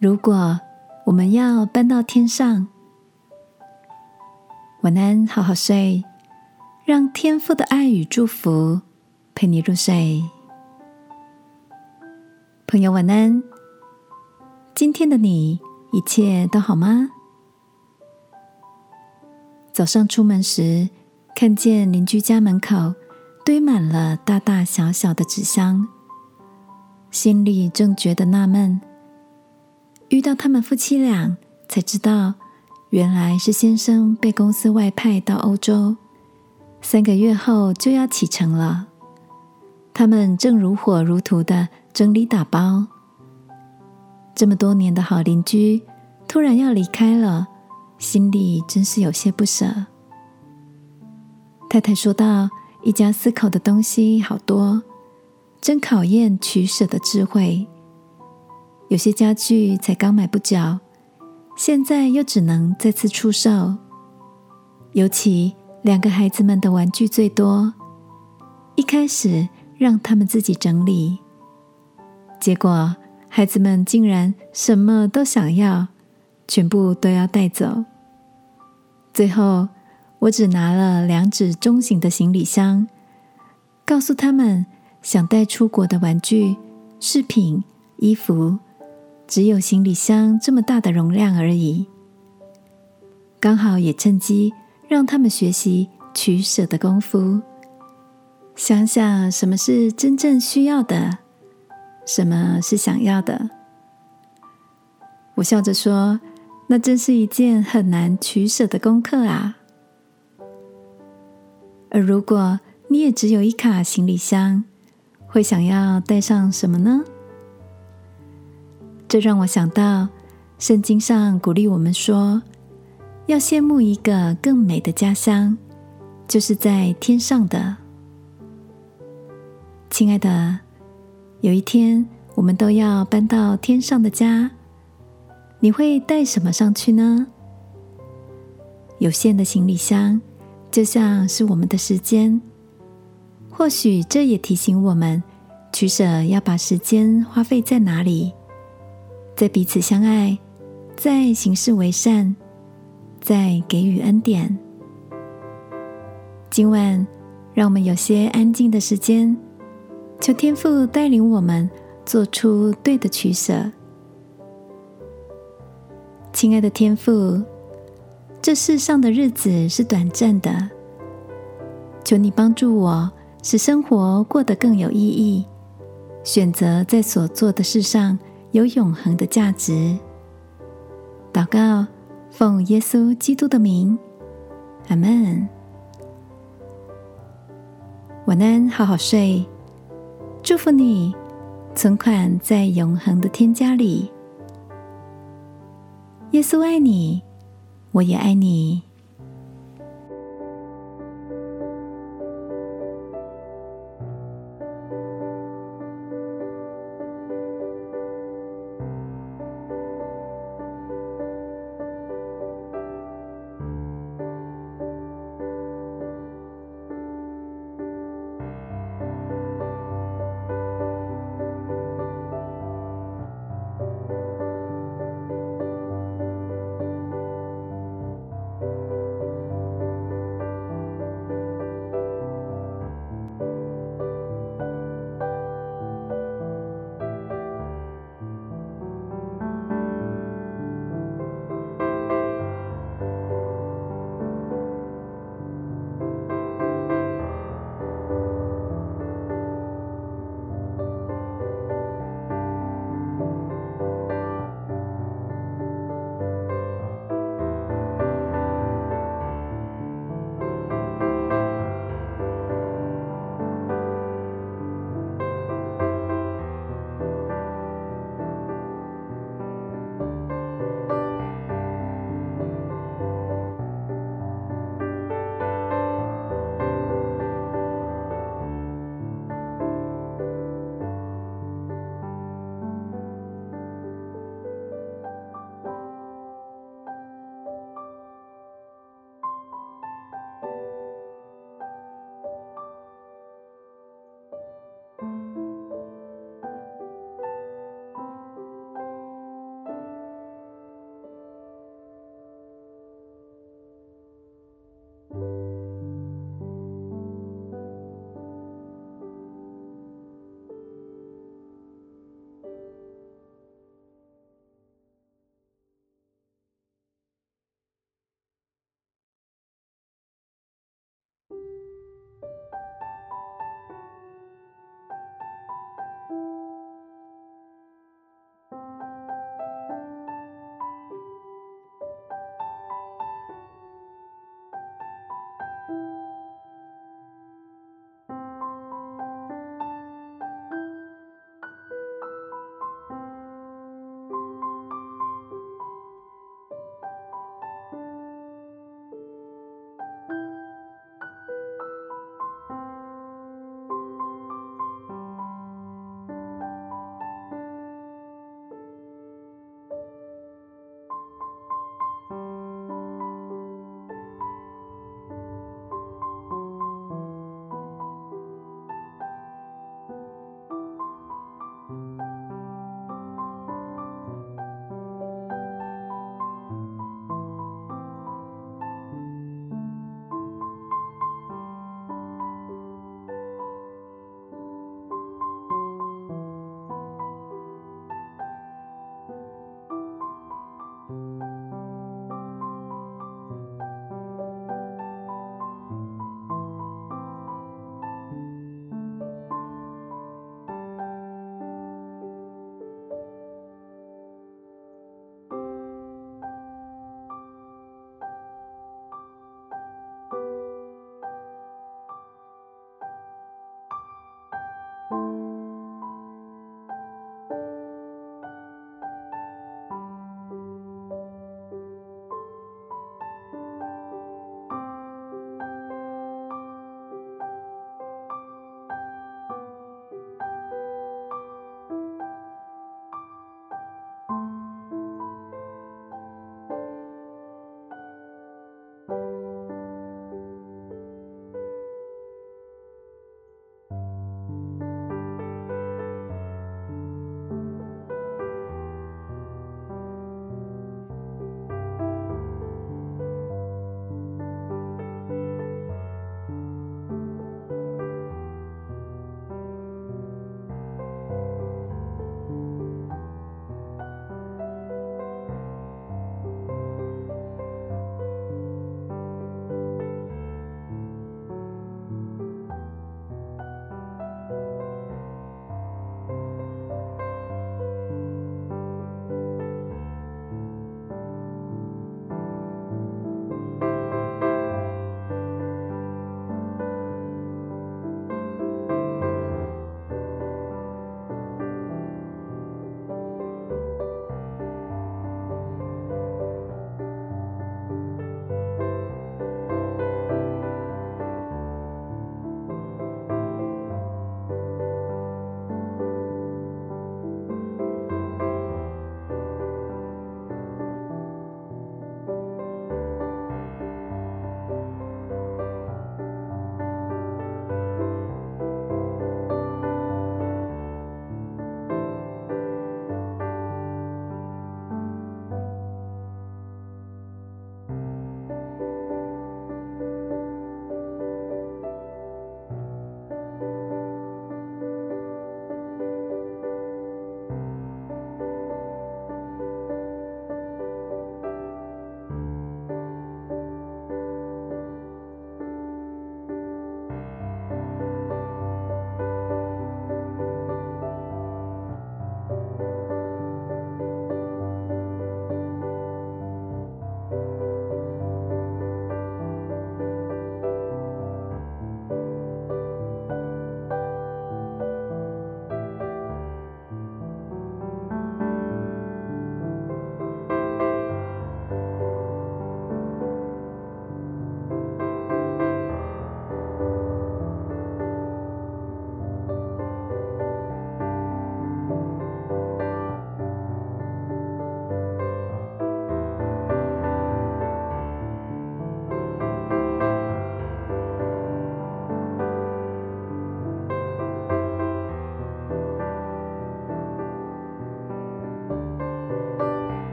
如果我们要搬到天上，晚安，好好睡，让天父的爱与祝福陪你入睡。朋友，晚安。今天的你一切都好吗？早上出门时，看见邻居家门口堆满了大大小小的纸箱，心里正觉得纳闷。遇到他们夫妻俩，才知道原来是先生被公司外派到欧洲，三个月后就要启程了。他们正如火如荼的整理打包。这么多年的好邻居，突然要离开了，心里真是有些不舍。太太说道：“一家四口的东西好多，真考验取舍的智慧。”有些家具才刚买不久，现在又只能再次出售。尤其两个孩子们的玩具最多，一开始让他们自己整理，结果孩子们竟然什么都想要，全部都要带走。最后，我只拿了两只中型的行李箱，告诉他们想带出国的玩具、饰品、衣服。只有行李箱这么大的容量而已，刚好也趁机让他们学习取舍的功夫，想想什么是真正需要的，什么是想要的。我笑着说：“那真是一件很难取舍的功课啊！”而如果你也只有一卡行李箱，会想要带上什么呢？这让我想到，圣经上鼓励我们说，要羡慕一个更美的家乡，就是在天上的。亲爱的，有一天我们都要搬到天上的家，你会带什么上去呢？有限的行李箱，就像是我们的时间，或许这也提醒我们，取舍要把时间花费在哪里。在彼此相爱，在行事为善，在给予恩典。今晚，让我们有些安静的时间，求天父带领我们做出对的取舍。亲爱的天父，这世上的日子是短暂的，求你帮助我，使生活过得更有意义，选择在所做的事上。有永恒的价值。祷告，奉耶稣基督的名，阿门。晚安，好好睡。祝福你，存款在永恒的天家里。耶稣爱你，我也爱你。